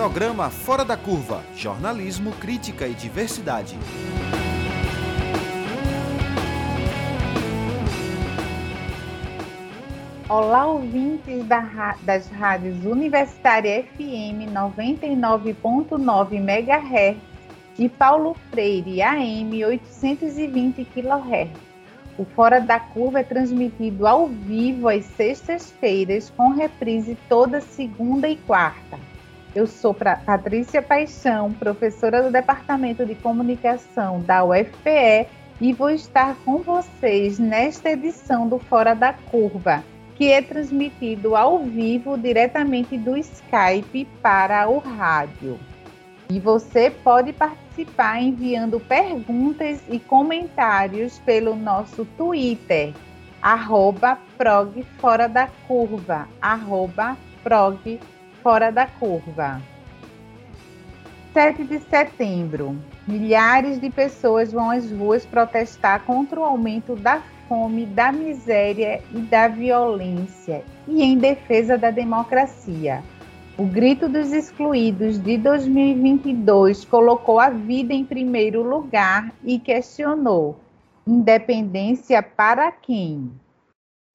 Programa Fora da Curva Jornalismo, Crítica e Diversidade. Olá, ouvintes da, das rádios Universitária FM 99.9 MHz e Paulo Freire AM 820 kHz. O Fora da Curva é transmitido ao vivo às sextas-feiras, com reprise toda segunda e quarta. Eu sou Patrícia Paixão, professora do Departamento de Comunicação da UFPE e vou estar com vocês nesta edição do Fora da Curva que é transmitido ao vivo diretamente do Skype para o rádio. E você pode participar enviando perguntas e comentários pelo nosso Twitter, arroba arroba prog fora da curva. 7 de setembro, milhares de pessoas vão às ruas protestar contra o aumento da fome, da miséria e da violência, e em defesa da democracia. O Grito dos Excluídos de 2022 colocou a vida em primeiro lugar e questionou: independência para quem?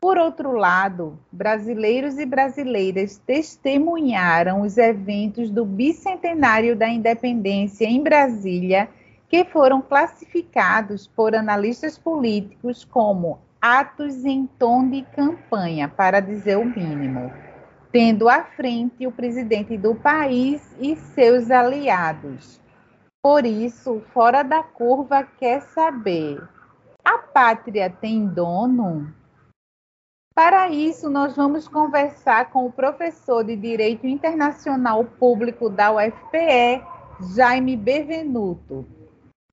Por outro lado, brasileiros e brasileiras testemunharam os eventos do bicentenário da independência em Brasília que foram classificados por analistas políticos como atos em tom de campanha, para dizer o mínimo, tendo à frente o presidente do país e seus aliados. Por isso, fora da curva quer saber: a pátria tem dono? Para isso, nós vamos conversar com o professor de Direito Internacional Público da UFPE, Jaime Bevenuto.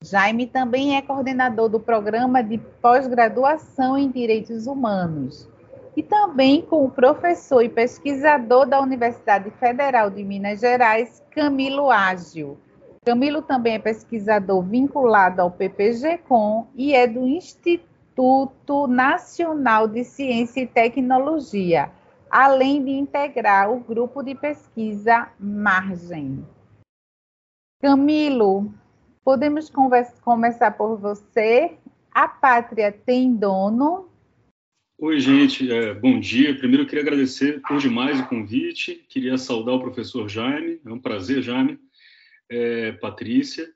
Jaime também é coordenador do programa de pós-graduação em Direitos Humanos e também com o professor e pesquisador da Universidade Federal de Minas Gerais, Camilo Ágil. Camilo também é pesquisador vinculado ao PPG-Com e é do Instituto Nacional de Ciência e Tecnologia, além de integrar o grupo de pesquisa Margem. Camilo, Podemos conversa, começar por você. A pátria tem dono? Oi, gente, é, bom dia. Primeiro, queria agradecer por demais o convite. Queria saudar o professor Jaime. É um prazer, Jaime. É, Patrícia.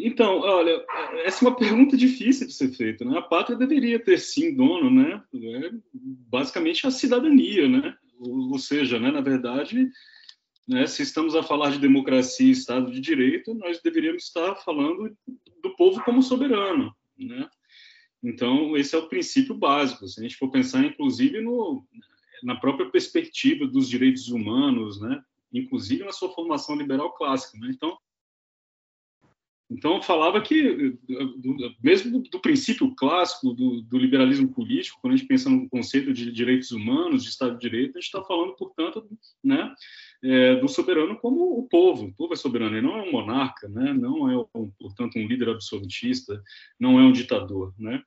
Então, olha, essa é uma pergunta difícil de ser feita, né? A pátria deveria ter sim dono, né? É, basicamente a cidadania, né? Ou, seja, né, na verdade, né? Se estamos a falar de democracia e Estado de Direito, nós deveríamos estar falando do povo como soberano. Né? Então, esse é o princípio básico. Se a gente for pensar, inclusive, no, na própria perspectiva dos direitos humanos, né? inclusive na sua formação liberal clássica. Né? Então, então, eu falava que, mesmo do, princípio clássico do, do, liberalismo político, quando a gente pensa no conceito de direitos humanos, de Estado de Direito, a gente está falando, portanto, né, é, do soberano como o povo. O povo é soberano, ele não é um monarca, né, não é, portanto, um líder absolutista, não é um ditador. Né,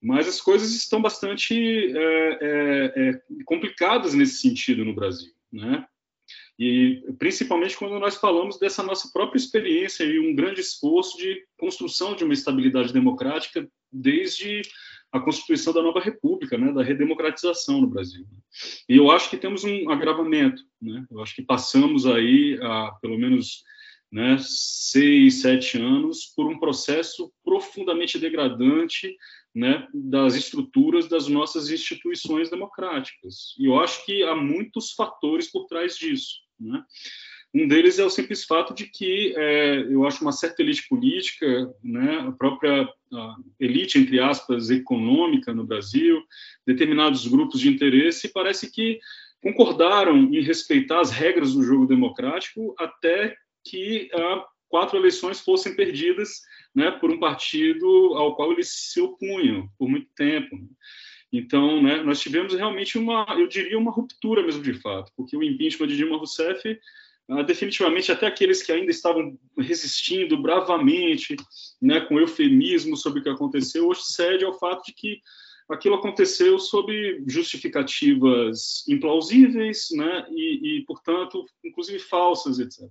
mas as coisas estão bastante é, é complicadas nesse sentido no Brasil. Né? E principalmente quando nós falamos dessa nossa própria experiência e um grande esforço de construção de uma estabilidade democrática desde a constituição da nova república, né, da redemocratização no Brasil. E eu acho que temos um agravamento, né? Eu acho que passamos aí a pelo menos né, seis, sete anos por um processo profundamente degradante né, das estruturas das nossas instituições democráticas. E eu acho que há muitos fatores por trás disso. Né? Um deles é o simples fato de que é, eu acho uma certa elite política, né, a própria a elite, entre aspas, econômica no Brasil, determinados grupos de interesse, parece que concordaram em respeitar as regras do jogo democrático até que a, quatro eleições fossem perdidas né, por um partido ao qual eles se opunham por muito tempo. Então, né, nós tivemos realmente uma, eu diria, uma ruptura mesmo de fato, porque o impeachment de Dilma Rousseff, ah, definitivamente, até aqueles que ainda estavam resistindo bravamente, né, com eufemismo sobre o que aconteceu, hoje cede ao fato de que aquilo aconteceu sob justificativas implausíveis, né, e, e portanto, inclusive falsas, etc.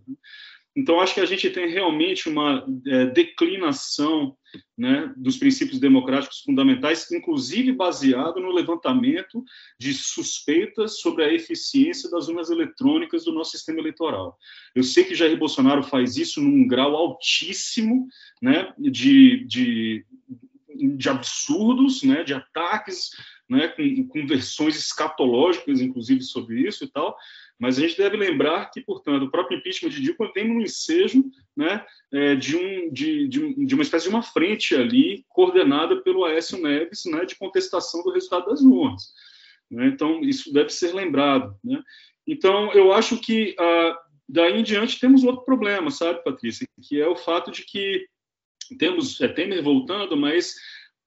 Então, acho que a gente tem realmente uma é, declinação né, dos princípios democráticos fundamentais, inclusive baseado no levantamento de suspeitas sobre a eficiência das urnas eletrônicas do nosso sistema eleitoral. Eu sei que Jair Bolsonaro faz isso num grau altíssimo né, de, de, de absurdos, né, de ataques, né, com, com versões escatológicas, inclusive, sobre isso e tal, mas a gente deve lembrar que, portanto, o próprio impeachment de Dilma vem no ensejo né, é, de, um, de, de, de, uma espécie de uma frente ali, coordenada pelo Aécio Neves, né, de contestação do resultado das urnas. Né? Então, isso deve ser lembrado. Né? Então, eu acho que ah, daí em diante temos outro problema, sabe, Patrícia, que é o fato de que temos é, Temer voltando, mas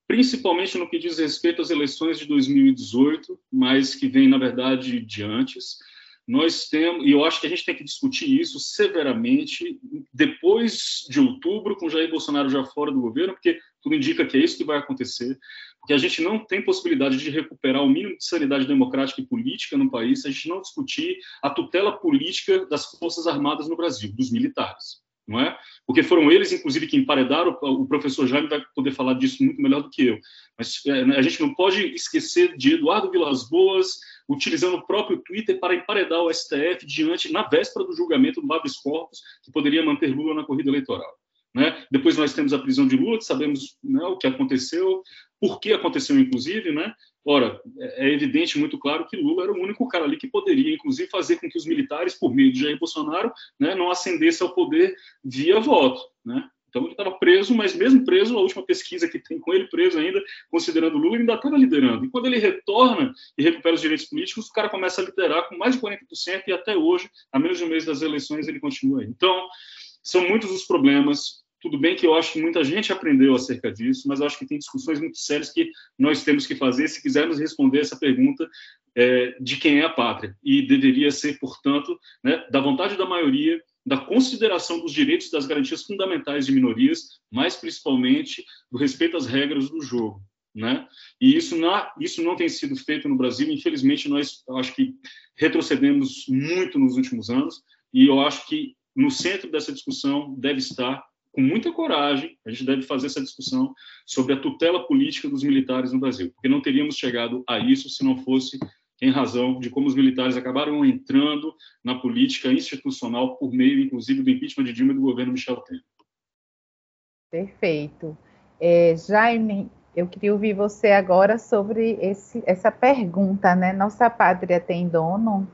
principalmente no que diz respeito às eleições de 2018, mas que vem, na verdade, de antes nós temos, e eu acho que a gente tem que discutir isso severamente depois de outubro, com Jair Bolsonaro já fora do governo, porque tudo indica que é isso que vai acontecer, porque a gente não tem possibilidade de recuperar o mínimo de sanidade democrática e política no país se a gente não discutir a tutela política das Forças Armadas no Brasil, dos militares. Não é? Porque foram eles, inclusive, que emparedaram. O professor Jaime vai poder falar disso muito melhor do que eu. Mas é, a gente não pode esquecer de Eduardo Vilas Boas, utilizando o próprio Twitter para emparedar o STF diante, na véspera do julgamento do habeas corpus, que poderia manter Lula na corrida eleitoral. Né? Depois nós temos a prisão de Lula, que sabemos né, o que aconteceu, por que aconteceu, inclusive. Né? Ora, é, é evidente, muito claro, que Lula era o único cara ali que poderia, inclusive, fazer com que os militares, por meio de Jair Bolsonaro, né, não ascendessem ao poder via voto. Né? Então ele estava preso, mas mesmo preso, a última pesquisa que tem com ele preso ainda, considerando Lula, ele ainda estava liderando. E quando ele retorna e recupera os direitos políticos, o cara começa a liderar com mais de 40% e até hoje, a menos de um mês das eleições, ele continua aí. Então, são muitos os problemas. Tudo bem que eu acho que muita gente aprendeu acerca disso, mas eu acho que tem discussões muito sérias que nós temos que fazer se quisermos responder essa pergunta é, de quem é a pátria. E deveria ser, portanto, né, da vontade da maioria da consideração dos direitos e das garantias fundamentais de minorias, mas principalmente do respeito às regras do jogo. Né? E isso não, isso não tem sido feito no Brasil. Infelizmente, nós acho que retrocedemos muito nos últimos anos. E eu acho que no centro dessa discussão deve estar, com muita coragem, a gente deve fazer essa discussão sobre a tutela política dos militares no Brasil, porque não teríamos chegado a isso se não fosse em razão de como os militares acabaram entrando na política institucional por meio, inclusive, do impeachment de Dilma e do governo Michel Temer. Perfeito. É, Jaime, eu queria ouvir você agora sobre esse, essa pergunta, né? Nossa pátria tem dono?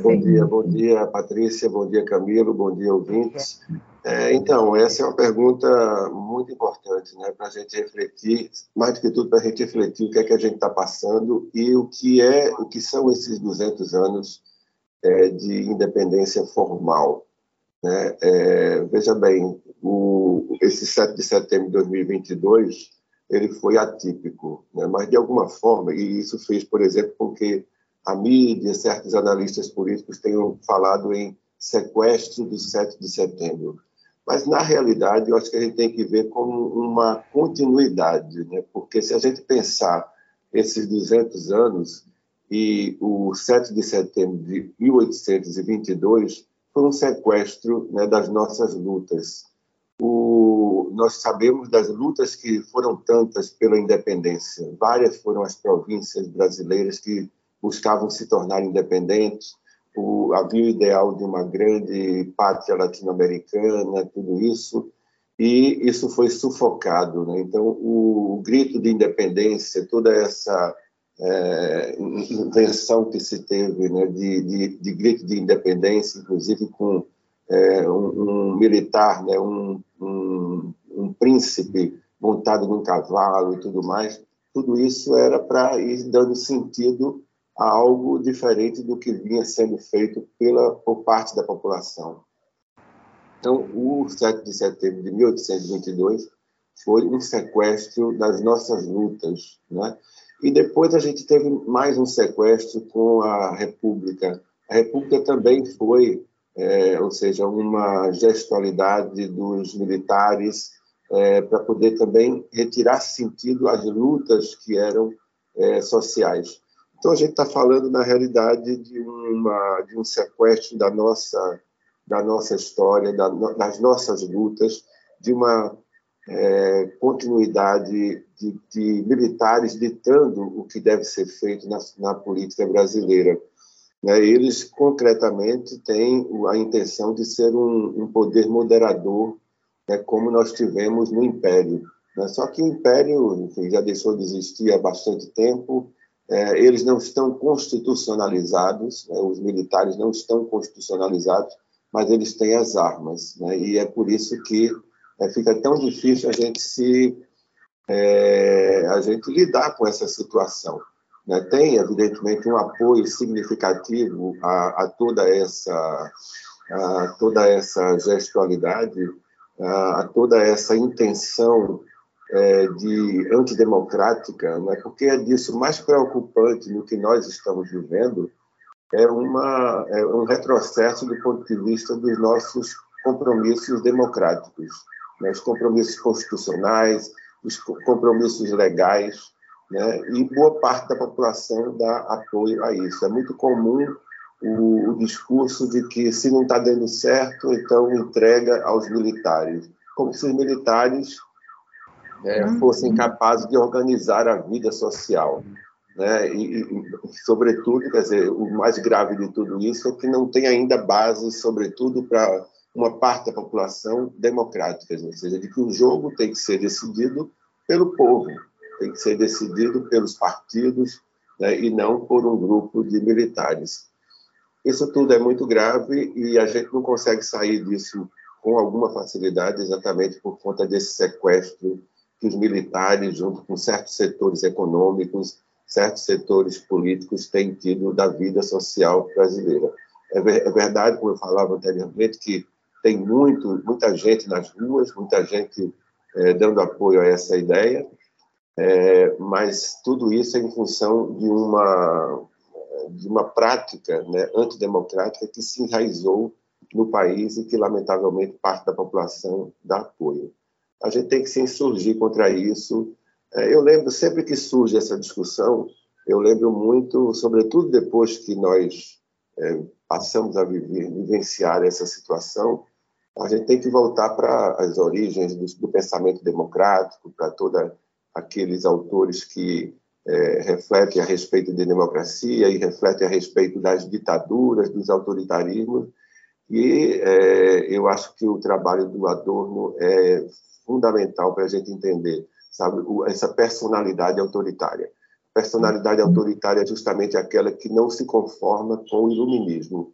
Bom dia, bom dia, Patrícia, bom dia, Camilo, bom dia, ouvintes. É, então, essa é uma pergunta muito importante, né, para a gente refletir, mais do que tudo, para a gente refletir o que é que a gente está passando e o que é, o que são esses 200 anos é, de independência formal. Né? É, veja bem, o, esse 7 de setembro de 2022 ele foi atípico, né? mas de alguma forma, e isso fez, por exemplo, com que a mídia, certos analistas políticos tenham falado em sequestro do 7 de setembro. Mas, na realidade, eu acho que a gente tem que ver como uma continuidade, né? porque se a gente pensar esses 200 anos e o 7 de setembro de 1822 foi um sequestro né, das nossas lutas. O, nós sabemos das lutas que foram tantas pela independência. Várias foram as províncias brasileiras que buscavam se tornar independentes, o, havia o ideal de uma grande pátria latino-americana, tudo isso, e isso foi sufocado. Né? Então, o, o, grito de independência, toda essa é, invenção que se teve né, de, de, de, grito de independência, inclusive com é, um, um, militar, né, um, um, um príncipe montado num cavalo e tudo mais, tudo isso era para ir dando sentido algo diferente do que vinha sendo feito pela, por parte da população. Então, o 7 de setembro de 1822 foi um sequestro das nossas lutas, né? E depois a gente teve mais um sequestro com a República. A República também foi, é, ou seja, uma gestualidade dos militares é, para poder também retirar sentido às lutas que eram é, sociais. Então a gente está falando na realidade de, uma, de um sequestro da nossa da nossa história, da, das nossas lutas, de uma é, continuidade de, de, militares ditando o que deve ser feito na, na política brasileira. Né? Eles, concretamente, têm a intenção de ser um, um poder moderador, né, como nós tivemos no Império. Né? Só que o Império enfim, já deixou de existir há bastante tempo, é, eles não estão constitucionalizados, né? os militares não estão constitucionalizados, mas eles têm as armas, né? e é por isso que é, fica tão difícil a gente se é, a gente lidar com essa situação. Né? Tem, evidentemente, um apoio significativo a, a toda essa a toda essa gestualidade, a, a toda essa intenção é, de antidemocrática, né? porque é disso mais preocupante no que nós estamos vivendo é, uma, é um retrocesso do ponto de vista dos nossos compromissos democráticos, né? os compromissos constitucionais, os compromissos legais, né? e boa parte da população dá apoio a isso. É muito comum o, o discurso de que se não está dando certo, então entrega aos militares, como se os militares é, fossem capazes de organizar a vida social. Né? E, e, sobretudo, quer dizer, o mais grave de tudo isso é que não tem ainda base, sobretudo para uma parte da população democrática, ou seja, de que o jogo tem que ser decidido pelo povo, tem que ser decidido pelos partidos né, e não por um grupo de militares. Isso tudo é muito grave e a gente não consegue sair disso com alguma facilidade, exatamente por conta desse sequestro que os militares, junto com certos setores econômicos, certos setores políticos têm tido da vida social brasileira. É, é verdade, como eu falava anteriormente, que tem muito, muita gente nas ruas, muita gente é, dando apoio a essa ideia, é, mas tudo isso é em função de uma de uma prática né, antidemocrática que se enraizou no país e que lamentavelmente parte da população dá apoio. A gente tem que se insurgir contra isso. É, eu lembro sempre que surge essa discussão, eu lembro muito, sobretudo depois que nós é, passamos a viver, vivenciar essa situação, a gente tem que voltar para as origens do, do pensamento democrático, para todos aqueles autores que é, refletem a respeito de democracia e refletem a respeito das ditaduras, dos autoritarismos. E é, eu acho que o trabalho do Adorno é fundamental para a gente entender, sabe, essa personalidade autoritária. Personalidade autoritária é justamente aquela que não se conforma com o iluminismo.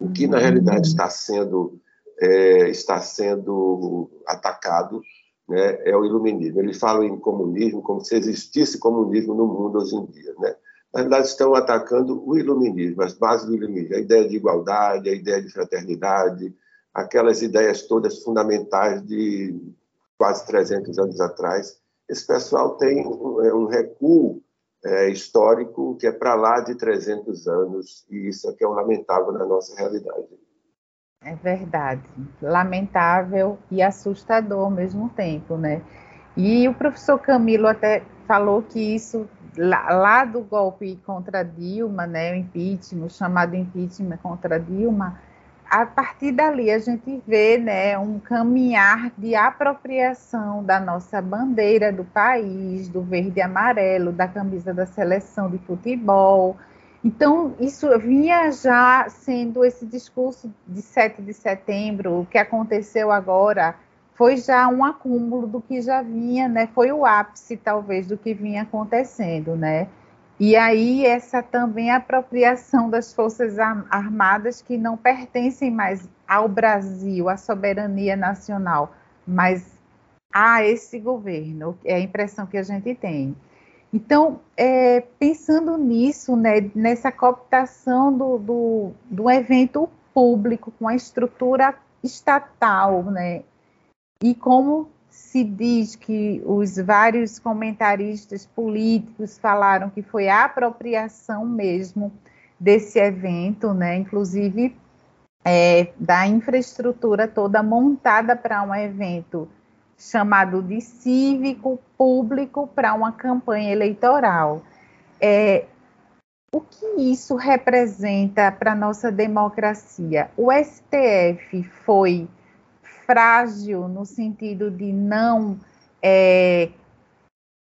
O que na realidade está sendo é, está sendo atacado né, é o iluminismo. Eles falam em comunismo como se existisse comunismo no mundo hoje em dia. Né? Na verdade, estão atacando o iluminismo, as bases do iluminismo, a ideia de igualdade, a ideia de fraternidade, aquelas ideias todas fundamentais de quase 300 anos atrás. Esse pessoal tem um, é, um recuo é, histórico que é para lá de 300 anos, e isso é que é lamentável na nossa realidade. É verdade. Lamentável e assustador ao mesmo tempo, né? E o professor Camilo até falou que isso, lá, lá do golpe contra Dilma, né, o impeachment, o chamado impeachment contra Dilma, a partir dali a gente vê né, um caminhar de apropriação da nossa bandeira do país, do verde e amarelo, da camisa da seleção de futebol, então, isso vinha já sendo esse discurso de 7 de setembro, o que aconteceu agora foi já um acúmulo do que já vinha, né? Foi o ápice, talvez, do que vinha acontecendo, né? E aí, essa também apropriação das Forças Armadas que não pertencem mais ao Brasil, à soberania nacional, mas a esse governo, é a impressão que a gente tem. Então, é, pensando nisso, né, nessa cooptação do, do, do evento público com a estrutura estatal, né, e como se diz que os vários comentaristas políticos falaram que foi a apropriação mesmo desse evento, né, inclusive é, da infraestrutura toda montada para um evento chamado de cívico público para uma campanha eleitoral. É, o que isso representa para a nossa democracia? O STF foi frágil no sentido de não é,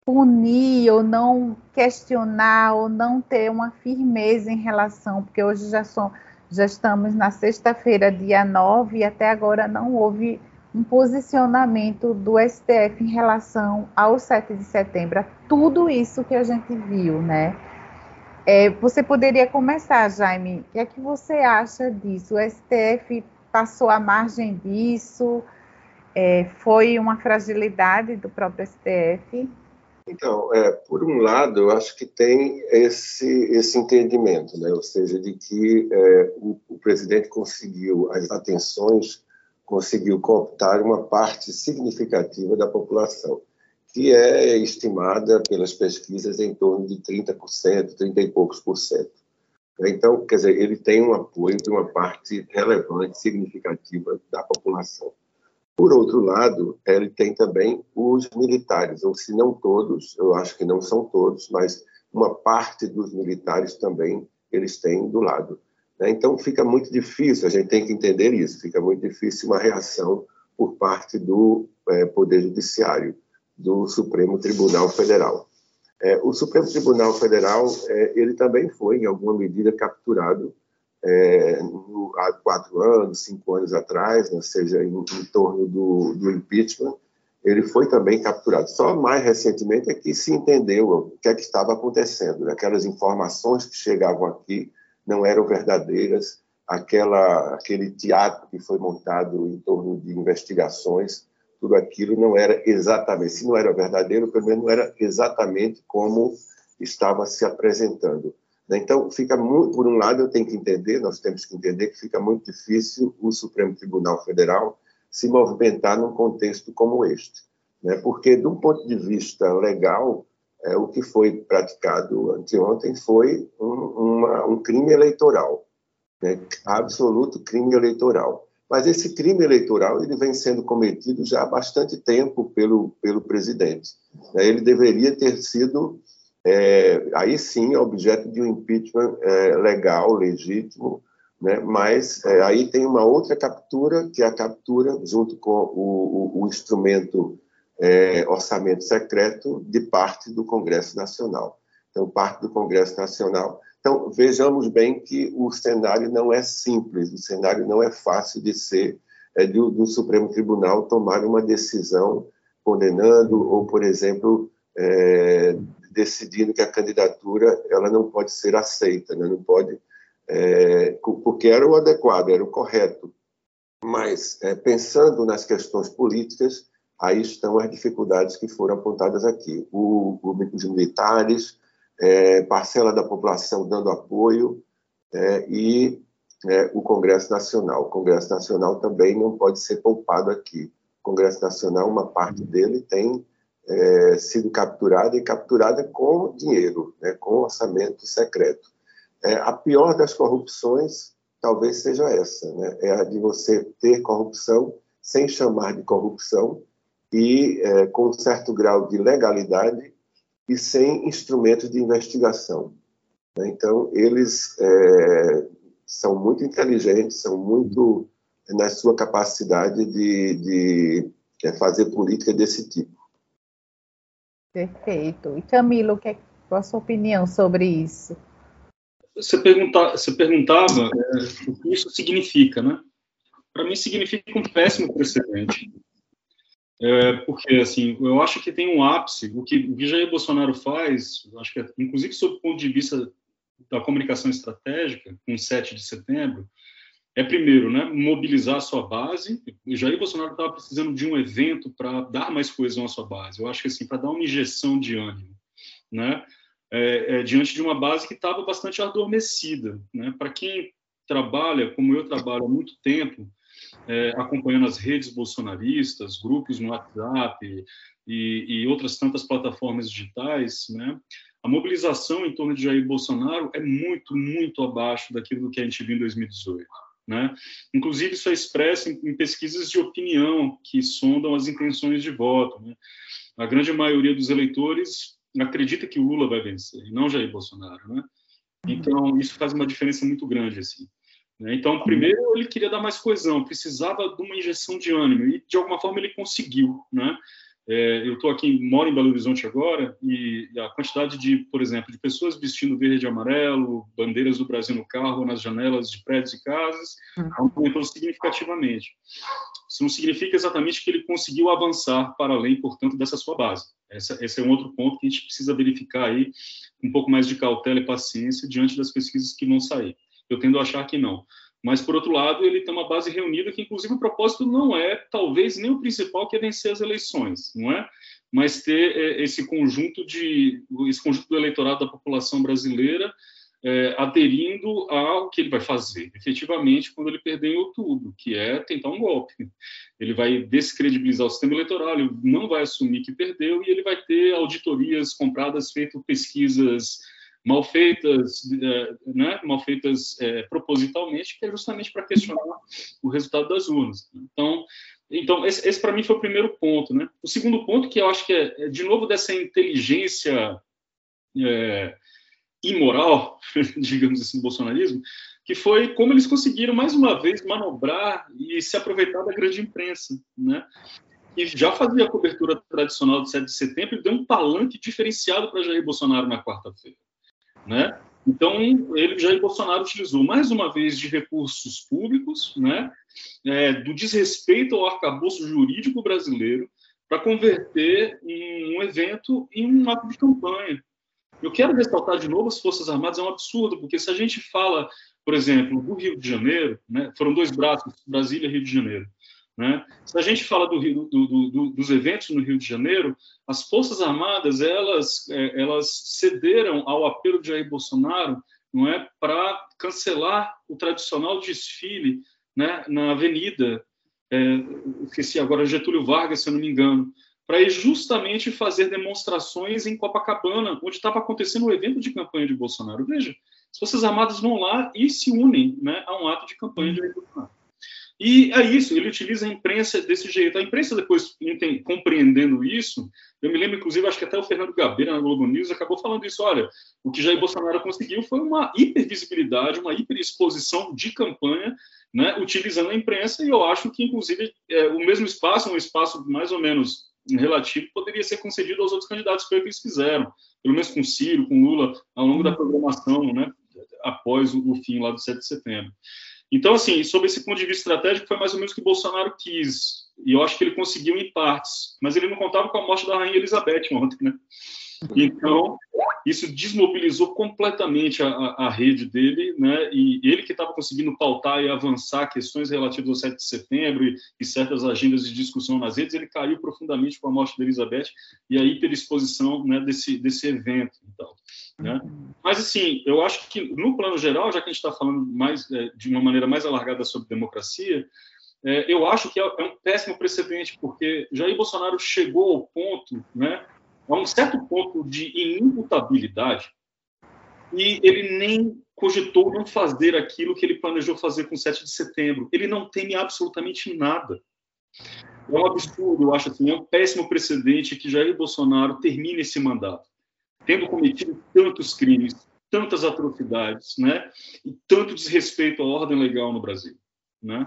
punir ou não questionar ou não ter uma firmeza em relação, porque hoje já, são, já estamos na sexta-feira, dia 9, e até agora não houve um posicionamento do STF em relação ao 7 de setembro, tudo isso que a gente viu, né? É, você poderia começar, Jaime, o que é que você acha disso? O STF passou à margem disso? É, foi uma fragilidade do próprio STF? Então, é, por um lado, eu acho que tem esse, esse entendimento, né? ou seja, de que é, o, o, presidente conseguiu as atenções, conseguiu cooptar uma parte significativa da população, que é estimada pelas pesquisas em torno de 30%, 30 e poucos por cento. Então, quer dizer, ele tem um apoio de uma parte relevante, significativa da população. Por outro lado, ele tem também os militares, ou se não todos, eu acho que não são todos, mas uma parte dos militares também eles têm do lado. Né? Então, fica muito difícil, a gente tem que entender isso, fica muito difícil uma reação por parte do é, Poder Judiciário, do Supremo Tribunal Federal. É, o Supremo Tribunal Federal é, ele também foi, em alguma medida, capturado é, no, há quatro anos, cinco anos atrás, ou seja, em, em torno do, do, impeachment, ele foi também capturado. Só mais recentemente é que se entendeu o que é que estava acontecendo. Né? Aquelas informações que chegavam aqui não eram verdadeiras, aquela, aquele teatro que foi montado em torno de investigações tudo aquilo não era exatamente, se não era verdadeiro, pelo menos não era exatamente como estava se apresentando. Né? Então, fica muito, por um lado, eu tenho que entender, nós temos que entender que fica muito difícil o Supremo Tribunal Federal se movimentar num contexto como este, né? porque, de um ponto de vista legal, é, o que foi praticado anteontem foi um, uma, um crime eleitoral, né? absoluto crime eleitoral. Mas esse crime eleitoral ele vem sendo cometido já há bastante tempo pelo, pelo presidente. Né? Ele deveria ter sido, é, aí sim, objeto de um impeachment é, legal, legítimo, né? mas é, aí tem uma outra captura, que é a captura, junto com o, o, o instrumento é, orçamento secreto, de parte do Congresso Nacional. Então, parte do Congresso Nacional então, vejamos bem que o cenário não é simples, o cenário não é fácil de ser, é, do, do Supremo Tribunal tomar uma decisão condenando ou, por exemplo, é, decidindo que a candidatura ela não pode ser aceita, né? não pode, é, porque era o adequado, era o correto. Mas, é, pensando nas questões políticas, aí estão as dificuldades que foram apontadas aqui. O, o, os militares, é, parcela da população dando apoio é, e é, o Congresso Nacional. O Congresso Nacional também não pode ser poupado aqui. O Congresso Nacional, uma parte dele tem é, sido capturada e capturada com dinheiro, né, com orçamento secreto. É, a pior das corrupções talvez seja essa, né, é a de você ter corrupção sem chamar de corrupção e é, com um certo grau de legalidade e sem instrumentos de investigação. Né? Então, eles é, são muito inteligentes, são muito na sua capacidade de, de é, fazer política desse tipo. Perfeito. E Camilo, que é, qual a sua opinião sobre isso? Você, pergunta, você perguntava é, o que isso significa, né? Para mim, significa um péssimo precedente. É, porque, assim, eu acho que tem um ápice. O que, o que Jair Bolsonaro faz, acho que, inclusive, sob o ponto de vista da comunicação estratégica, com 7 de setembro, é, primeiro, né, mobilizar a sua base. O Jair Bolsonaro estava precisando de um evento para dar mais coesão à sua base. Eu acho que, assim, para dar uma injeção de ânimo, né, é, é, diante de uma base que estava bastante adormecida. Né? Para quem trabalha, como eu trabalho há muito tempo, é, acompanhando as redes bolsonaristas, grupos no WhatsApp e, e, outras tantas plataformas digitais, né? A mobilização em torno de Jair Bolsonaro é muito, muito abaixo daquilo que a gente viu em 2018. Né? Inclusive, isso é expresso em, em, pesquisas de opinião que sondam as intenções de voto. Né? A grande maioria dos eleitores acredita que o Lula vai vencer, e não Jair Bolsonaro. Né? Então, isso faz uma diferença muito grande. Assim. Né? Então, primeiro, ele queria dar mais coesão, precisava de uma injeção de ânimo, e de alguma forma ele conseguiu. Né? É, eu estou aqui, moro em Belo Horizonte agora, e a quantidade de, por exemplo, de pessoas vestindo verde e amarelo, bandeiras do Brasil no carro, nas janelas de prédios e casas, uhum. aumentou significativamente. Isso não significa exatamente que ele conseguiu avançar para além, portanto, dessa sua base. Essa, esse é um outro ponto que a gente precisa verificar aí, com um pouco mais de cautela e paciência, diante das pesquisas que vão sair. Eu tendo a achar que não. Mas, por outro lado, ele tem uma base reunida que, inclusive, o propósito não é, talvez, nem o principal, que é vencer as eleições, não é? Mas ter é, esse conjunto de esse conjunto do eleitorado da população brasileira é, aderindo ao que ele vai fazer, efetivamente, quando ele perder em outubro, que é tentar um golpe. Ele vai descredibilizar o sistema eleitoral, ele não vai assumir que perdeu e ele vai ter auditorias compradas, feito pesquisas mal feitas, é, né, mal feitas é, propositalmente, que é justamente para questionar o resultado das urnas. Então, então esse, esse para mim foi o primeiro ponto, né? O segundo ponto que eu acho que é, é de novo dessa inteligência é, imoral, digamos assim, do bolsonarismo, que foi como eles conseguiram mais uma vez manobrar e se aproveitar da grande imprensa, né? que já fazia a cobertura tradicional do 7 de setembro e deu um palanque diferenciado para Jair Bolsonaro na quarta-feira. Né? Então, ele, Jair Bolsonaro utilizou mais uma vez de recursos públicos, né, é, do desrespeito ao arcabouço jurídico brasileiro, para converter um evento em um ato de campanha. Eu quero ressaltar de novo as Forças Armadas, é um absurdo, porque se a gente fala, por exemplo, do Rio de Janeiro, né, foram dois braços, Brasília e Rio de Janeiro. Né? Se a gente fala do, do, do, dos eventos no Rio de Janeiro, as Forças Armadas elas, é, elas cederam ao apelo de Jair Bolsonaro não é, para cancelar o tradicional desfile né, na Avenida, é, esqueci agora, Getúlio Vargas, se eu não me engano, para ir justamente fazer demonstrações em Copacabana, onde estava acontecendo o evento de campanha de Bolsonaro. Veja, as Forças Armadas vão lá e se unem né, a um ato de campanha de Jair Bolsonaro. E é isso, ele utiliza a imprensa desse jeito. A imprensa, depois, compreendendo isso, eu me lembro, inclusive, acho que até o Fernando Gabeira, na Globo News, acabou falando isso. Olha, o que Jair Bolsonaro conseguiu foi uma hipervisibilidade, uma hiperexposição de campanha, né, utilizando a imprensa, e eu acho que, inclusive, é, o mesmo espaço, um espaço mais ou menos relativo, poderia ser concedido aos outros candidatos, foi o que eles fizeram, pelo menos com Ciro, com Lula, ao longo da programação, né, após o, fim lá do 7 de setembro. Então, assim, sob esse ponto de vista estratégico, foi mais ou menos o que Bolsonaro quis. E eu acho que ele conseguiu em partes. Mas ele não contava com a morte da Rainha Elizabeth ontem, né? Então, isso desmobilizou completamente a, a, rede dele, né? E ele que estava conseguindo pautar e avançar questões relativas ao 7 de setembro e, e, certas agendas de discussão nas redes, ele caiu profundamente com a morte da Elizabeth e a hiperexposição né, desse, desse evento. Então, né? Mas, assim, eu acho que, no plano geral, já que a gente está falando mais é, de uma maneira mais alargada sobre democracia, é, eu acho que é, é um péssimo precedente, porque Jair Bolsonaro chegou ao ponto, né, a um certo ponto de inimputabilidade, e ele nem cogitou não fazer aquilo que ele planejou fazer com 7 de setembro. Ele não teme absolutamente nada. É um absurdo, eu acho assim, é um péssimo precedente que Jair Bolsonaro termine esse mandato tendo cometido tantos crimes, tantas atrocidades, né? E tanto desrespeito à ordem legal no Brasil, né?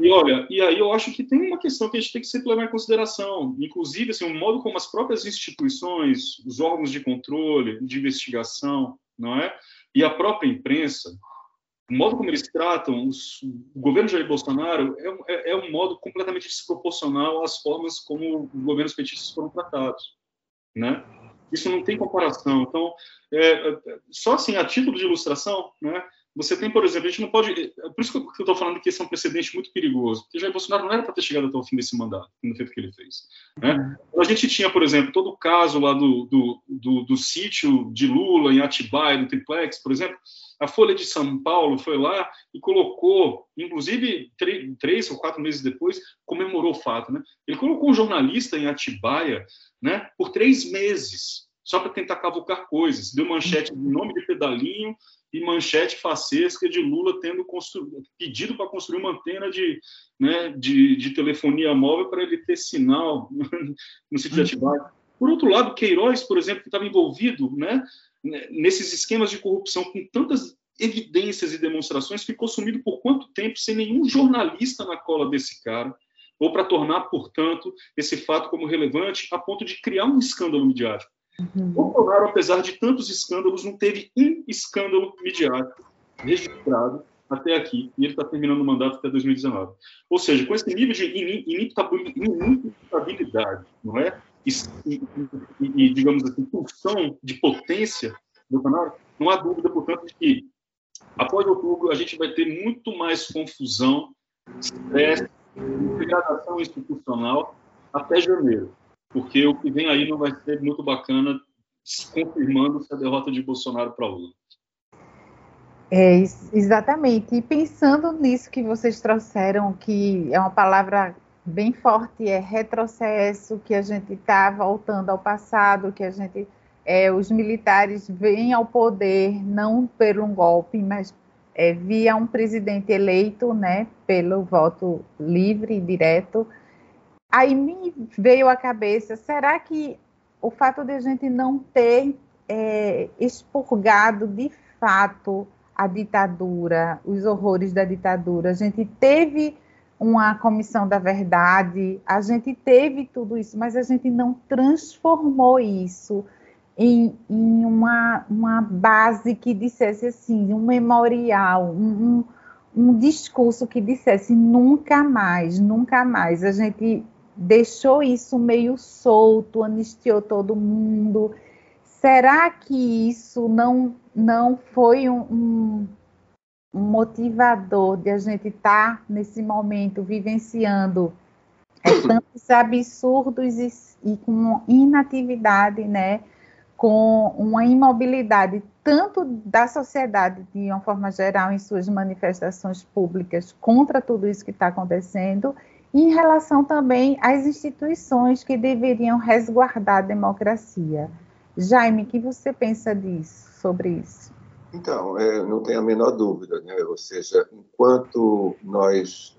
E olha, e aí eu acho que tem uma questão que a gente tem que sempre levar em consideração, inclusive assim, o modo como as próprias instituições, os órgãos de controle, de investigação, não é? E a própria imprensa, o modo como eles tratam os, o governo Jair Bolsonaro é, é, é um modo completamente desproporcional às formas como os governos petistas foram tratados, né? Isso não tem comparação. Então, é, só assim, a título de ilustração, né, você tem, por exemplo, a gente não pode. É por isso que eu estou falando que esse é um precedente muito perigoso, porque Jair Bolsonaro não era para ter chegado até o fim desse mandato, no feito que ele fez. Né? A gente tinha, por exemplo, todo o caso lá do, do, do, do sítio de Lula em Atibaia, no Triplex, por exemplo. A Folha de São Paulo foi lá e colocou, inclusive três ou quatro meses depois, comemorou o fato. Né? Ele colocou um jornalista em Atibaia né, por três meses só para tentar cavucar coisas. Deu manchete de nome de pedalinho e manchete facesca de Lula tendo pedido para construir uma antena de, né, de, de telefonia móvel para ele ter sinal no sítio de Atibaia. Por outro lado, Queiroz, por exemplo, que estava envolvido né, nesses esquemas de corrupção com tantas evidências e demonstrações, ficou sumido por quanto tempo sem nenhum jornalista na cola desse cara, ou para tornar, portanto, esse fato como relevante a ponto de criar um escândalo midiático. Uhum. Bolsonaro, apesar de tantos escândalos, não teve um escândalo midiático registrado até aqui, e ele está terminando o mandato até 2019. Ou seja, com esse nível de inimitabilidade, não é? E, e, e, digamos assim, função de potência do Bolsonaro, não há dúvida, portanto, de que após outubro a gente vai ter muito mais confusão, estresse, degradação institucional até janeiro, porque o que vem aí não vai ser muito bacana, confirmando-se a derrota de Bolsonaro para Lula. É, exatamente. E pensando nisso que vocês trouxeram, que é uma palavra bem forte, é retrocesso, que a gente está voltando ao passado, que a gente, é, os militares vêm ao poder não pelo um golpe, mas é, via um presidente eleito, né, pelo voto livre e direto. Aí me veio à cabeça, será que o fato de a gente não ter é, expurgado de fato a ditadura, os horrores da ditadura, a gente teve uma comissão da verdade, a gente teve tudo isso, mas a gente não transformou isso em, em uma, uma base que dissesse assim, um memorial, um, um, um discurso que dissesse nunca mais, nunca mais. A gente deixou isso meio solto, anistiou todo mundo. Será que isso não, não foi um, um, um motivador de a gente estar tá, nesse momento vivenciando é, tantos absurdos e, e com inatividade, né? com uma imobilidade tanto da sociedade de uma forma geral em suas manifestações públicas contra tudo isso que está acontecendo, em relação também às instituições que deveriam resguardar a democracia. Jaime, o que você pensa disso, sobre isso? Então, é, não tem a menor dúvida, né? ou seja, enquanto nós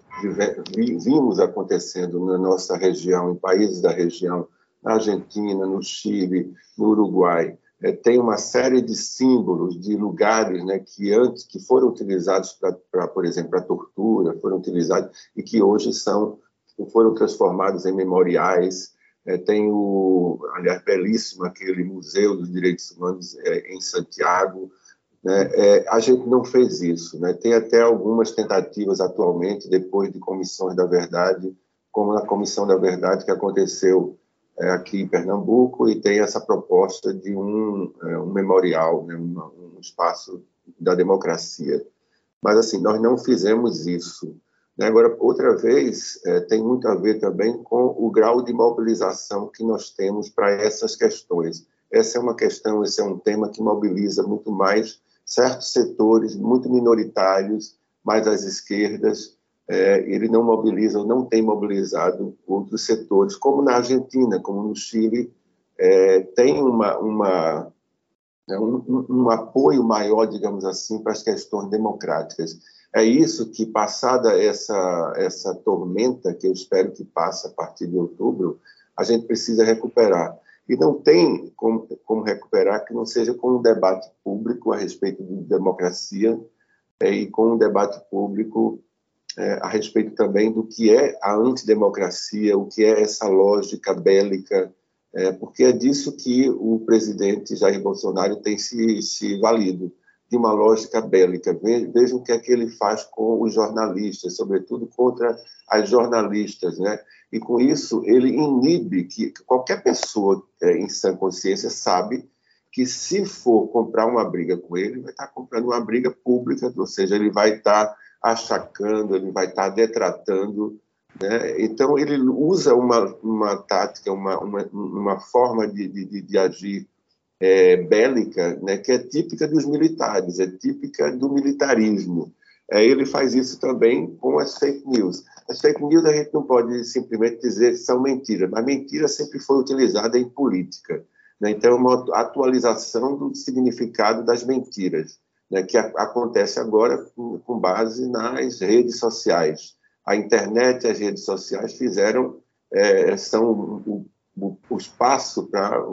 vimos acontecendo na nossa região, em países da região, na Argentina, no Chile, no Uruguai, é, tem uma série de símbolos de lugares né, que antes que foram utilizados para, por exemplo, para tortura, foram utilizados e que hoje são foram transformados em memoriais. É, tem o, aliás, belíssimo aquele Museu dos Direitos Humanos é, em Santiago. Né? É, a gente não fez isso. Né? Tem até algumas tentativas atualmente, depois de comissões da verdade, como na Comissão da Verdade que aconteceu aqui em Pernambuco e tem essa proposta de um, é, um memorial, né, um, um, espaço da democracia. Mas, assim, nós não fizemos isso. Né? Agora, outra vez, é, tem muito a ver também com o grau de mobilização que nós temos para essas questões. Essa é uma questão, esse é um tema que mobiliza muito mais certos setores, muito minoritários, mais as esquerdas, é, ele não mobiliza, não tem mobilizado outros setores, como na Argentina, como no Chile, é, tem uma, uma né, um, um, apoio maior, digamos assim, para as questões democráticas. É isso que, passada essa, essa tormenta, que eu espero que passe a partir de outubro, a gente precisa recuperar. E não tem como, como recuperar que não seja com um debate público a respeito de democracia é, e com um debate público é, a respeito também do que é a antidemocracia, o que é essa lógica bélica, é, porque é disso que o presidente Jair Bolsonaro tem se, se valido, de uma lógica bélica. Vejam o que é que ele faz com os jornalistas, sobretudo contra as jornalistas, né? E com isso ele inibe que qualquer pessoa é, em sã consciência sabe que se for comprar uma briga com ele, vai estar comprando uma briga pública, ou seja, ele vai estar achacando, ele vai estar detratando. Né? Então, ele usa uma, uma tática, uma, uma, uma forma de, de, de agir é, bélica, né, que é típica dos militares, é típica do militarismo. É, ele faz isso também com as fake news. As fake news a gente não pode simplesmente dizer que são mentiras, mas mentira sempre foi utilizada em política. Né? Então, é uma atualização do significado das mentiras, né? que a, acontece agora com, com, base nas redes sociais. A internet e as redes sociais fizeram, é, são o, o, o espaço para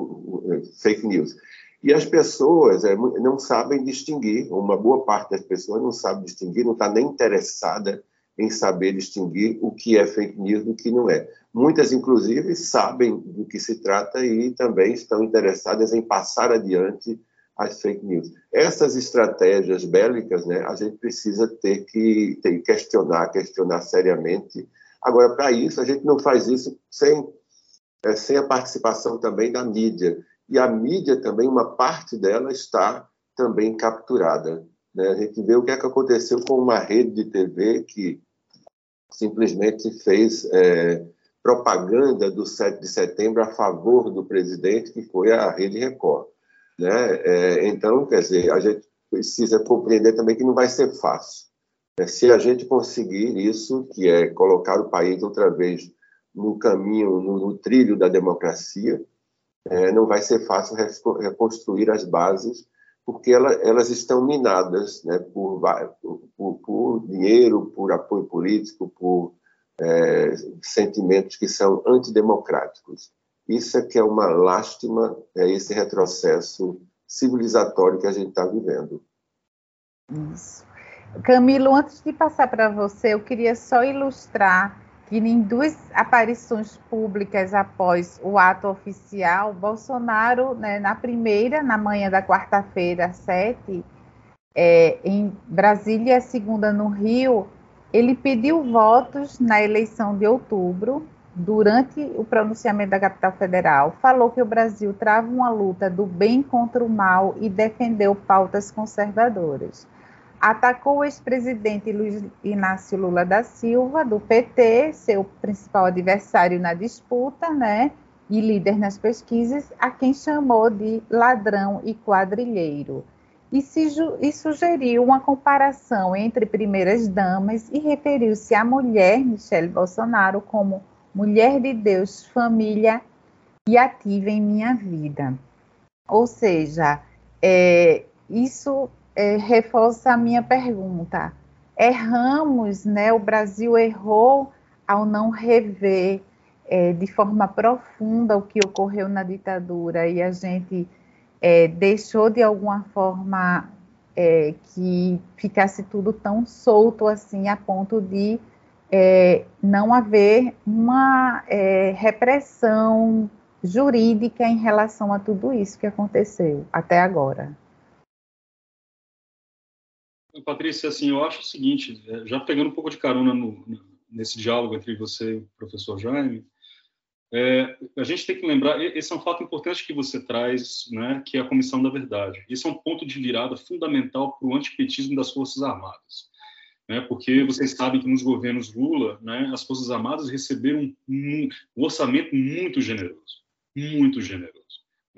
fake news. E as pessoas é, não sabem distinguir, uma boa parte das pessoas não sabe distinguir, não está nem interessada em saber distinguir o que é fake news do que não é. Muitas, inclusive, sabem do que se trata e também estão interessadas em passar adiante as fake news. Essas estratégias bélicas, né, a gente precisa ter que, ter que questionar, questionar seriamente. Agora, para isso, a gente não faz isso sem, é, sem a participação também da mídia. E a mídia também, uma parte dela está também capturada. Né? A gente vê o que, é que aconteceu com uma rede de TV que simplesmente fez é, propaganda do 7 de setembro a favor do presidente, que foi a Rede Record. Né? É, então, quer dizer, a gente precisa compreender também que não vai ser fácil. É, se a gente conseguir isso, que é colocar o país outra vez no caminho, no, no trilho da democracia, é, não vai ser fácil reconstruir as bases porque ela, elas estão minadas né, por, por, por, dinheiro, por apoio político, por é, sentimentos que são antidemocráticos. Isso é que é uma lástima, é esse retrocesso civilizatório que a gente está vivendo. Isso. Camilo, antes de passar para você, eu queria só ilustrar que em duas aparições públicas após o ato oficial, Bolsonaro, né, na primeira, na manhã da quarta-feira, 7, é, em Brasília, a segunda no Rio, ele pediu votos na eleição de outubro, durante o pronunciamento da capital federal, falou que o Brasil trava uma luta do bem contra o mal e defendeu pautas conservadoras atacou o ex-presidente Luiz Inácio Lula da Silva, do PT, seu principal adversário na disputa, né, e líder nas pesquisas, a quem chamou de ladrão e quadrilheiro. E, se, e sugeriu uma comparação entre primeiras damas e referiu-se à mulher, Michele Bolsonaro, como mulher de Deus, família e ativa em minha vida. Ou seja, é, isso é, reforça a minha pergunta. Erramos, né? O Brasil errou ao não rever é, de forma profunda o que ocorreu na ditadura e a gente é, deixou de alguma forma é, que ficasse tudo tão solto assim a ponto de é, não haver uma é, repressão jurídica em relação a tudo isso que aconteceu até agora. Patrícia, assim, eu acho o seguinte, é, já pegando um pouco de carona no, nesse diálogo entre você e o professor Jaime, é, a gente tem que lembrar, esse é um fato importante que você traz, né, que é a Comissão da Verdade. Isso é um ponto de virada fundamental para o antipetismo das Forças Armadas. Né, porque vocês sabem que nos governos Lula, né, as Forças Armadas receberam um, um orçamento muito generoso, muito generoso,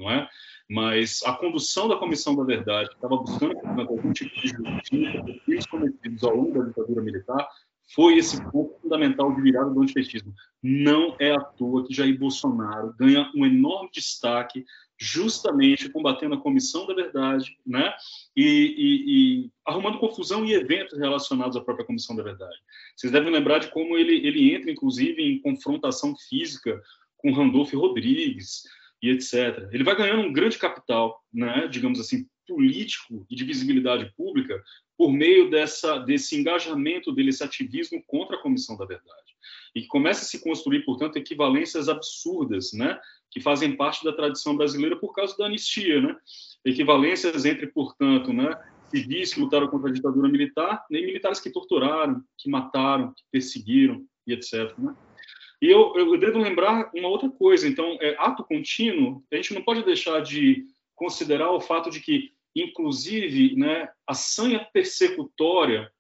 é? mas a condução da Comissão da Verdade, que estava buscando algum tipo de justiça crimes cometidos ao longo da ditadura militar, foi esse ponto fundamental de virada do antipetismo. Não é à toa que Jair Bolsonaro ganha um enorme destaque justamente combatendo a Comissão da Verdade, né? E, e, e, arrumando confusão em eventos relacionados à própria Comissão da Verdade. Vocês devem lembrar de como ele, ele entra, inclusive, em confrontação física com Randolph Rodrigues, e etc. Ele vai ganhando um grande capital, né, digamos assim, político e de visibilidade pública por meio dessa, desse engajamento dele, esse ativismo contra a Comissão da Verdade. E que começa a se construir, portanto, equivalências absurdas, né, que fazem parte da tradição brasileira por causa da anistia, né? Equivalências entre, portanto, né, civis que lutaram contra a ditadura militar, nem militares que torturaram, que mataram, que perseguiram e etc. Né? E eu, eu devo lembrar uma outra coisa. Então, é, ato contínuo, a gente não pode deixar de considerar o fato de que, inclusive, né, a sanha persecutória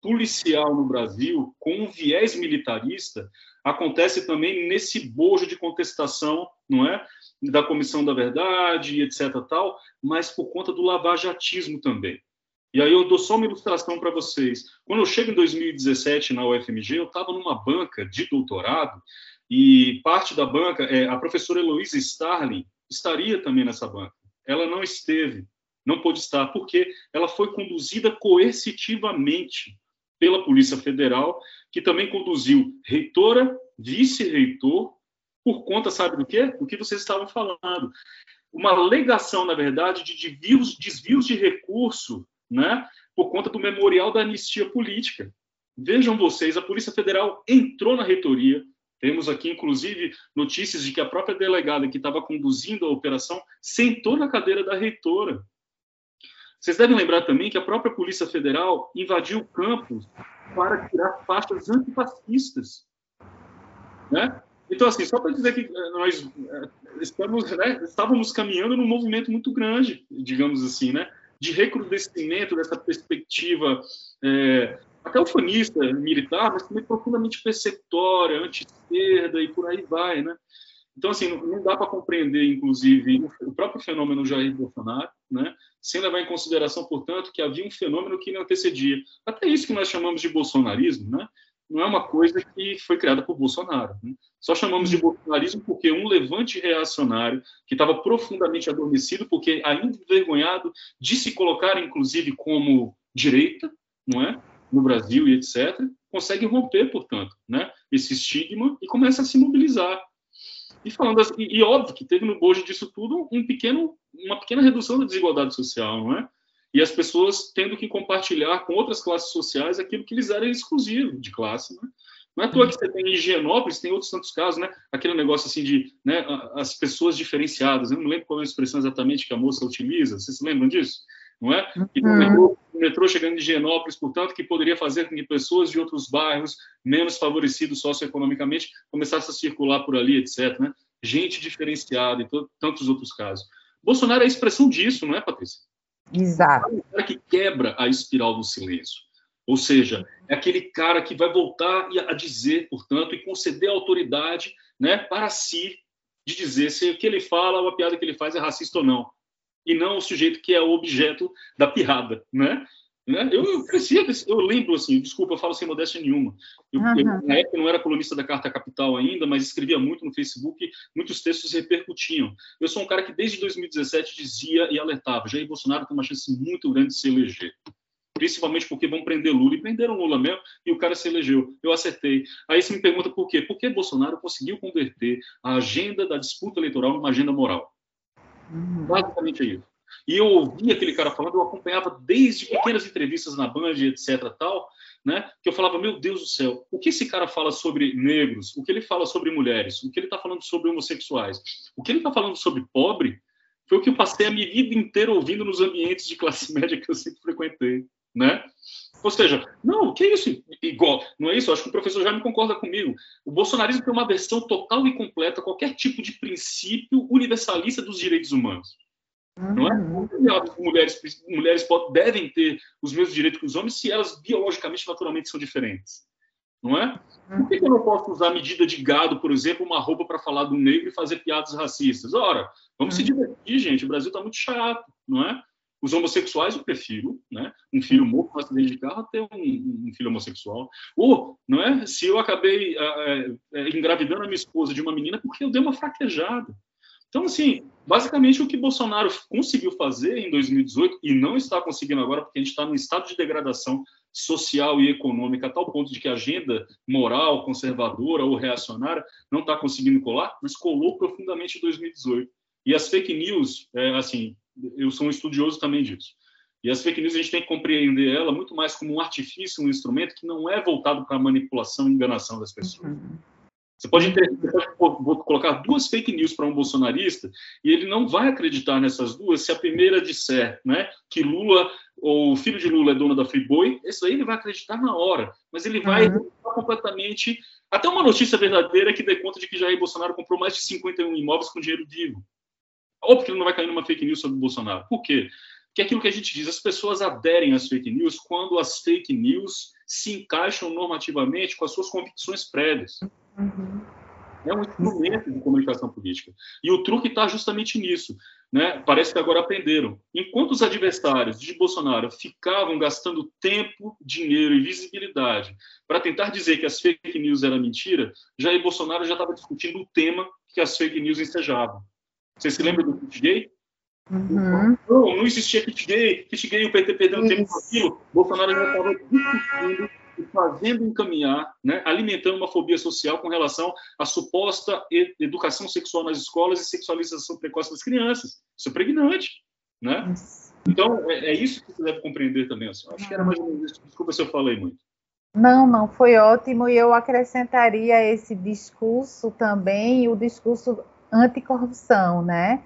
policial no Brasil, com um viés militarista, acontece também nesse bojo de contestação, não é, da Comissão da Verdade, etc. tal, mas por conta do lavajatismo também. E aí eu dou só uma ilustração para vocês. Quando eu chego em 2017 na UFMG, eu estava numa banca de doutorado e parte da banca, é, a professora Heloísa Starling, estaria também nessa banca. Ela não esteve, não pôde estar, porque ela foi conduzida coercitivamente pela Polícia Federal, que também conduziu reitora, vice-reitor, por conta, sabe do quê? Do que vocês estavam falando. Uma alegação, na verdade, de desvios, desvios de recurso, né, por conta do memorial da anistia política. Vejam vocês, a Polícia Federal entrou na reitoria, temos aqui, inclusive, notícias de que a própria delegada que estava conduzindo a operação sentou na cadeira da reitora. Vocês devem lembrar também que a própria Polícia Federal invadiu o campus para tirar faixas antifascistas. Né? Então, assim, só para dizer que eh, nós eh, estamos, né, estávamos caminhando num movimento muito grande, digamos assim, né, de recrudescimento dessa perspectiva é, até ufanista, militar, mas também profundamente persecutória, anti-esquerda e por aí vai, né? Então, assim, não dá para compreender, inclusive, o próprio fenômeno Jair Bolsonaro, né? Sem levar em consideração, portanto, que havia um fenômeno que não antecedia. Até isso que nós chamamos de bolsonarismo, né? não é uma coisa que foi criada por Bolsonaro. Né? Só chamamos de bolsonarismo porque um levante reacionário, que estava profundamente adormecido, porque ainda envergonhado de se colocar, inclusive, como direita, não é? no Brasil e etc., consegue romper, portanto, né? esse estigma e começa a se mobilizar. E falando assim, e, e, óbvio que teve no bojo disso tudo um pequeno, uma pequena redução da desigualdade social, não é? E as pessoas tendo que compartilhar com outras classes sociais aquilo que lhes era exclusivo de classe, né? Não é à toa que você tem em Higienópolis, tem outros tantos casos, né? Aquele negócio assim de né, as pessoas diferenciadas. Eu não lembro qual é a expressão exatamente que a moça utiliza. Vocês se lembram disso? Não é? E uhum. o, metrô, metrô chegando em Higienópolis, portanto, que poderia fazer com que pessoas de outros bairros menos favorecidos socioeconomicamente começassem a circular por ali, etc. Né? Gente diferenciada e tantos outros casos. Bolsonaro é a expressão disso, não é, Patrícia? Exato. É o cara que quebra a espiral do silêncio. Ou seja, é aquele cara que vai voltar a dizer, portanto, e conceder autoridade né, para si de dizer se o que ele fala ou a piada que ele faz é racista ou não. E não o sujeito que é o objeto da piada, né? Né? Eu, eu lembro, assim, desculpa, eu falo sem modéstia nenhuma. Eu, uhum. eu, na época eu não era colunista da Carta Capital ainda, mas escrevia muito no Facebook, muitos textos repercutiam. Eu sou um cara que desde 2017 dizia e alertava: Jair Bolsonaro tem uma chance muito grande de se eleger. Principalmente porque vão prender Lula, e prenderam Lula mesmo, e o cara se elegeu. Eu acertei. Aí você me pergunta por quê? Porque Bolsonaro conseguiu converter a agenda da disputa eleitoral numa agenda moral. Uhum. Basicamente isso. E eu ouvia aquele cara falando, eu acompanhava desde pequenas entrevistas na Band, etc. tal, né? Que eu falava, meu Deus do céu, o que esse cara fala sobre negros? O que ele fala sobre mulheres? O que ele está falando sobre homossexuais? O que ele está falando sobre pobre? Foi o que eu passei a minha vida inteira ouvindo nos ambientes de classe média que eu sempre frequentei, né? Ou seja, não, que é isso? Igual, não é isso? Acho que o professor já me concorda comigo. O bolsonarismo tem uma versão total e completa qualquer tipo de princípio universalista dos direitos humanos. Não é? Uhum. Mulheres, mulheres devem ter os mesmos direitos que os homens se elas biologicamente, naturalmente, são diferentes. Não é? Por que, eu não posso usar medida de gado, por exemplo, uma roupa para falar do negro e fazer piadas racistas? Ora, vamos se uhum. divertir, gente. O Brasil está muito chato, não é? Os homossexuais eu prefiro, né? Um filho morto no acidente de carro ter um, um, filho homossexual. Ou, não é? Se eu acabei é, engravidando a minha esposa de uma menina porque eu dei uma fraquejada. Então, assim, basicamente o que Bolsonaro conseguiu fazer em 2018 e não está conseguindo agora, porque a gente está num estado de degradação social e econômica a tal ponto de que a agenda moral, conservadora ou reacionária não está conseguindo colar, mas colou profundamente em 2018. E as fake news, é, assim, eu sou um estudioso também disso. E as fake news a gente tem que compreender ela muito mais como um artifício, um instrumento que não é voltado para a manipulação e enganação das pessoas. Uhum. Você pode, ter, você pode colocar duas fake news para um bolsonarista e ele não vai acreditar nessas duas se a primeira disser né, que Lula ou o filho de Lula é dono da Friboi, isso aí ele vai acreditar na hora, mas ele vai uhum. completamente. Até uma notícia verdadeira que dê conta de que Jair Bolsonaro comprou mais de 51 imóveis com dinheiro vivo. Óbvio que ele não vai cair numa fake news sobre o Bolsonaro. Por quê? que é aquilo que a gente diz, as pessoas aderem às fake news quando as fake news se encaixam normativamente com as suas convicções prévias. Uhum. É um instrumento de comunicação política. E o truque está justamente nisso. Né? Parece que agora aprenderam. Enquanto os adversários de Bolsonaro ficavam gastando tempo, dinheiro e visibilidade para tentar dizer que as fake news eram mentira, Jair Bolsonaro já estava discutindo o tema que as fake news ensejavam. Vocês se lembram do kit gay? Uhum. Não, não existia kit gay, kit gay, o PT perdendo tempo com aquilo. Bolsonaro já estava discutindo e fazendo encaminhar, né, alimentando uma fobia social com relação à suposta educação sexual nas escolas e sexualização precoce das crianças. Isso é pregnante, né? Então, é, é isso que você deve compreender também. Assim. Acho que era mais ou menos isso. Desculpa se eu falei muito. Não, não, foi ótimo. E eu acrescentaria esse discurso também, o discurso anticorrupção, né?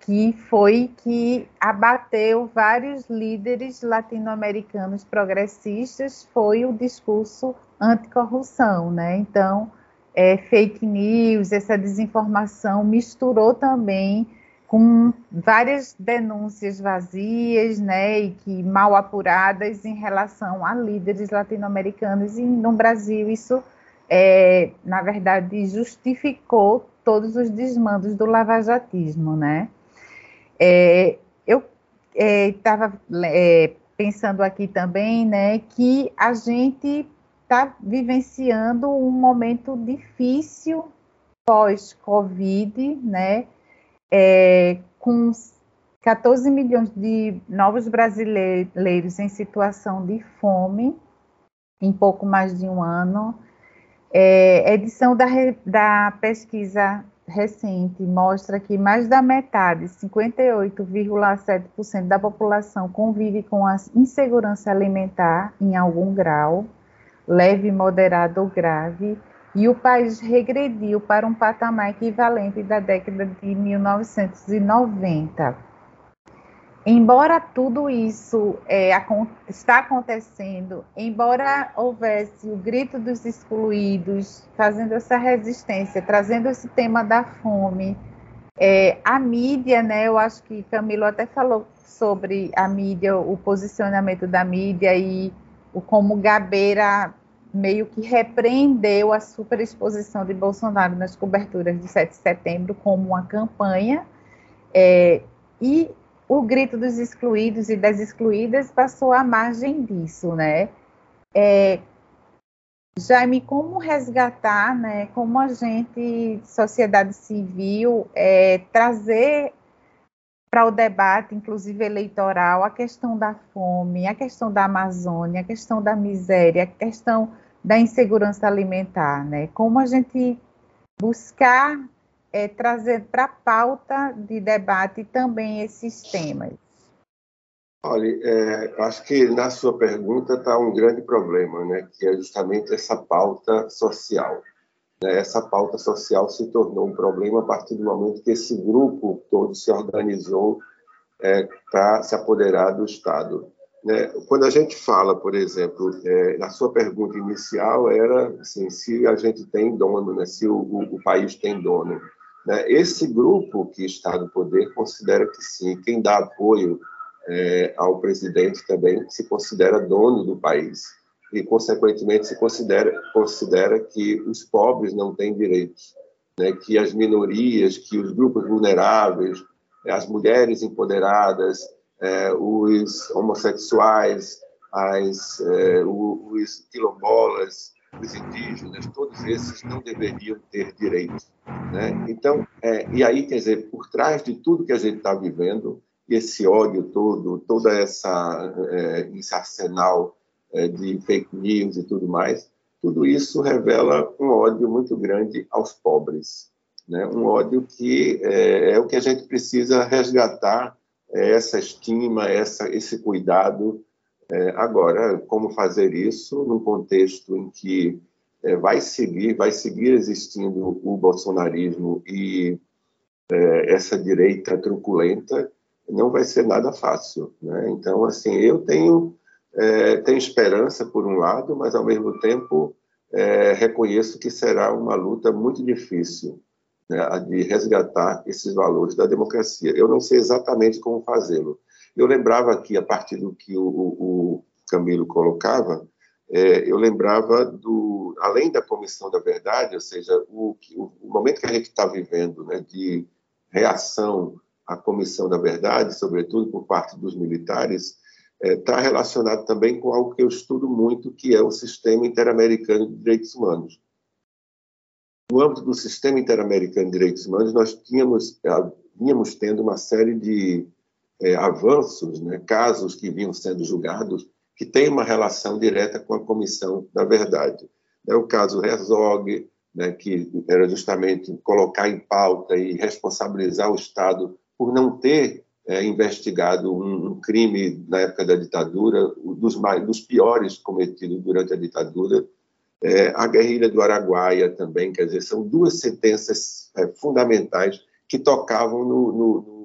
que foi que abateu vários líderes latino-americanos progressistas, foi o discurso anticorrupção, né? Então, é, fake news, essa desinformação misturou também com várias denúncias vazias, né, e que mal apuradas em relação a líderes latino-americanos e no Brasil isso, é, na verdade, justificou todos os desmandos do lavajatismo, né? É, eu estava é, é, pensando aqui também, né, que a gente está vivenciando um momento difícil pós-Covid, né, é, com 14 milhões de novos brasileiros em situação de fome em pouco mais de um ano. É, edição da, da pesquisa recente mostra que mais da metade, 58,7% da população convive com a insegurança alimentar em algum grau, leve, moderado ou grave, e o país regrediu para um patamar equivalente da década de 1990. Embora tudo isso é, está acontecendo, embora houvesse o grito dos excluídos, fazendo essa resistência, trazendo esse tema da fome, é, a mídia, né, eu acho que Camilo até falou sobre a mídia, o posicionamento da mídia e o como Gabeira meio que repreendeu a superexposição de Bolsonaro nas coberturas de 7 de setembro como uma campanha. É, e o grito dos excluídos e das excluídas passou à margem disso, né? É, Jaime, como resgatar, né? Como a gente, sociedade civil, é, trazer para o debate, inclusive eleitoral, a questão da fome, a questão da Amazônia, a questão da miséria, a questão da insegurança alimentar, né? Como a gente buscar é, trazer para a pauta de debate também esses temas? Olha, é, acho que na sua pergunta está um grande problema, né, que é justamente essa pauta social. Né? Essa pauta social se tornou um problema a partir do momento que esse grupo todo se organizou é, para se apoderar do Estado. Né? Quando a gente fala, por exemplo, é, na sua pergunta inicial era assim, se a gente tem dono, né? se o, o, o país tem dono. Né? Esse grupo que está no poder considera que sim, quem dá apoio é, ao presidente também se considera dono do país e, consequentemente, se considera, considera que os pobres não têm direitos, né? que as minorias, que os grupos vulneráveis, as mulheres empoderadas, é, os homossexuais, as, é, os quilombolas, os indígenas, todos esses não deveriam ter direitos. Né? Então, é, e aí, quer dizer, por trás de tudo que a gente está vivendo, esse ódio todo, toda essa é, esse arsenal é, de fake news e tudo mais, tudo isso revela um ódio muito grande aos pobres, né? Um ódio que é, é o que a gente precisa resgatar é essa estima, essa esse cuidado. É, agora, como fazer isso num contexto em que é, vai seguir, vai seguir existindo o bolsonarismo e é, essa direita truculenta, não vai ser nada fácil. Né? Então, assim, eu tenho, é, tenho esperança por um lado, mas ao mesmo tempo é, reconheço que será uma luta muito difícil né, de resgatar esses valores da democracia. Eu não sei exatamente como fazê-lo. Eu lembrava aqui, a partir do que o, o Camilo colocava, é, eu lembrava do, além da comissão da verdade, ou seja, o, o, momento que a gente está vivendo, né, de reação à comissão da verdade, sobretudo por parte dos militares, está é, tá relacionado também com algo que eu estudo muito, que é o sistema interamericano de direitos humanos. No âmbito do sistema interamericano de direitos humanos, nós tínhamos, vínhamos tendo uma série de é, avanços, né, casos que vinham sendo julgados, que têm uma relação direta com a Comissão da Verdade. É o caso Herzog, né, que era justamente colocar em pauta e responsabilizar o Estado por não ter é, investigado um, um, crime na época da ditadura, dos, mais, dos piores cometidos durante a ditadura. É, a guerrilha do Araguaia também, quer dizer, são duas sentenças é, fundamentais que tocavam no, no,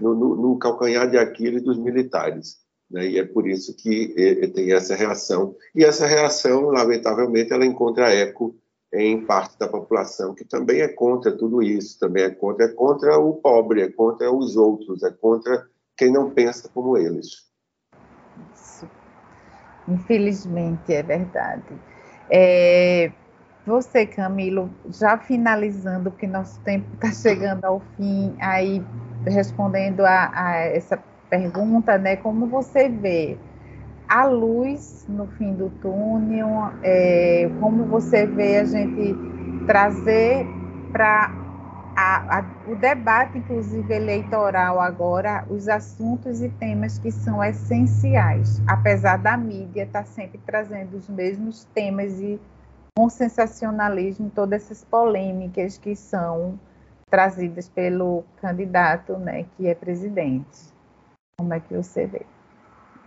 no, no, no calcanhar de Aquiles dos militares. Né? E é por isso que tem essa reação. E essa reação, lamentavelmente, ela encontra eco em parte da população que também é contra tudo isso, também é contra, é contra o pobre, é contra os outros, é contra quem não pensa como eles. Isso. Infelizmente, é verdade. É, você, Camilo, já finalizando, porque nosso tempo está chegando ao fim, aí respondendo a, a essa pergunta, né, como você vê a luz no fim do túnel, é, como você vê a gente trazer para o debate, inclusive eleitoral agora, os assuntos e temas que são essenciais, apesar da mídia estar tá sempre trazendo os mesmos temas e com sensacionalismo, todas essas polêmicas que são trazidas pelo candidato, né, que é presidente. Como é que você vê?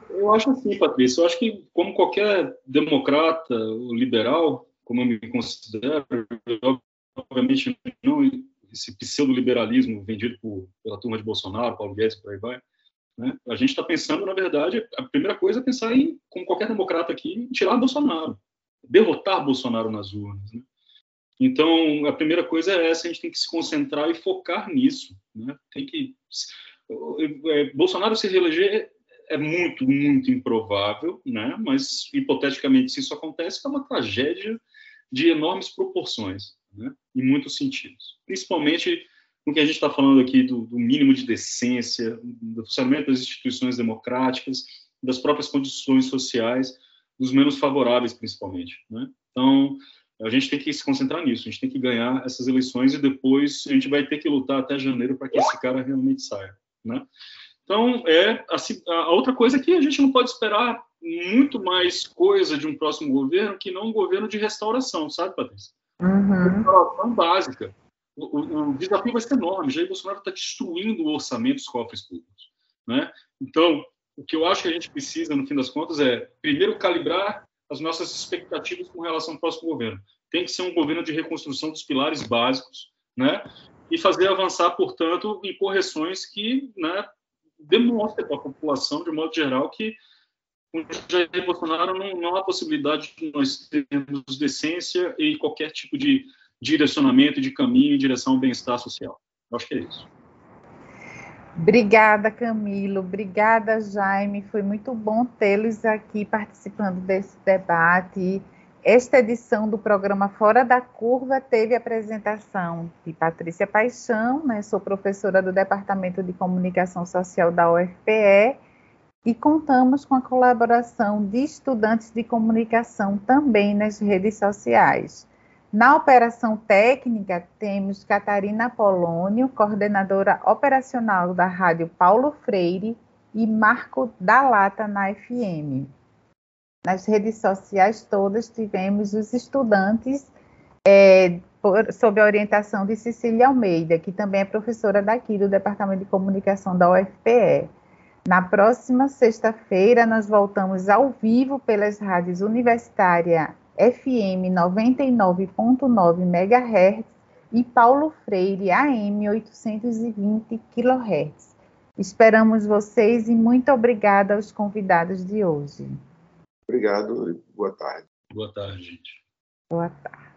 Eu acho assim, Patrícia. Eu acho que, como qualquer democrata ou liberal, como eu me considero, obviamente não esse pseudo-liberalismo vendido por, pela turma de Bolsonaro, Paulo Guedes, por aí vai. Né? A gente está pensando, na verdade, a primeira coisa é pensar em, como qualquer democrata aqui, tirar Bolsonaro, derrotar Bolsonaro nas urnas. Né? Então, a primeira coisa é essa, a gente tem que se concentrar e focar nisso. Né? Tem que é, Bolsonaro se reeleger é muito, muito improvável, né? mas hipoteticamente, se isso acontece, é uma tragédia de enormes proporções, né? em muitos sentidos. Principalmente no que a gente está falando aqui do, do, mínimo de decência, do funcionamento das instituições democráticas, das próprias condições sociais, dos menos favoráveis, principalmente. Né? Então, a gente tem que se concentrar nisso, a gente tem que ganhar essas eleições e depois a gente vai ter que lutar até janeiro para que esse cara realmente saia. Né? Então, é a, a, outra coisa é que a gente não pode esperar muito mais coisa de um próximo governo que não um governo de restauração, sabe, Patrícia? Uhum. Restauração básica. O, o, o, desafio vai ser enorme. Jair Bolsonaro está destruindo o orçamento dos cofres públicos. Né? Então, o que eu acho que a gente precisa, no fim das contas, é, primeiro, calibrar as nossas expectativas com relação ao próximo governo. Tem que ser um governo de reconstrução dos pilares básicos, né? e fazer avançar, portanto, em correções que né, demonstrem para a população, de modo geral, que com Jair Bolsonaro não, não há possibilidade de nós termos decência e qualquer tipo de direcionamento, de caminho em direção ao bem-estar social. Eu acho que é isso. Obrigada, Camilo. Obrigada, Jaime. Foi muito bom tê-los aqui participando desse debate. Esta edição do programa Fora da Curva teve apresentação de Patrícia Paixão, né? sou professora do Departamento de Comunicação Social da UFPE e contamos com a colaboração de estudantes de comunicação também nas redes sociais. Na operação técnica, temos Catarina Polônio, coordenadora operacional da Rádio Paulo Freire, e Marco da Lata na FM nas redes sociais todas tivemos os estudantes é, por, sob a orientação de Cecília Almeida, que também é professora daqui do Departamento de Comunicação da UFPE. Na próxima sexta-feira, nós voltamos ao vivo pelas rádios Universitária FM 99.9 MHz e Paulo Freire AM 820 kHz. Esperamos vocês e muito obrigada aos convidados de hoje. Obrigado e boa tarde. Boa tarde, gente. Boa tarde.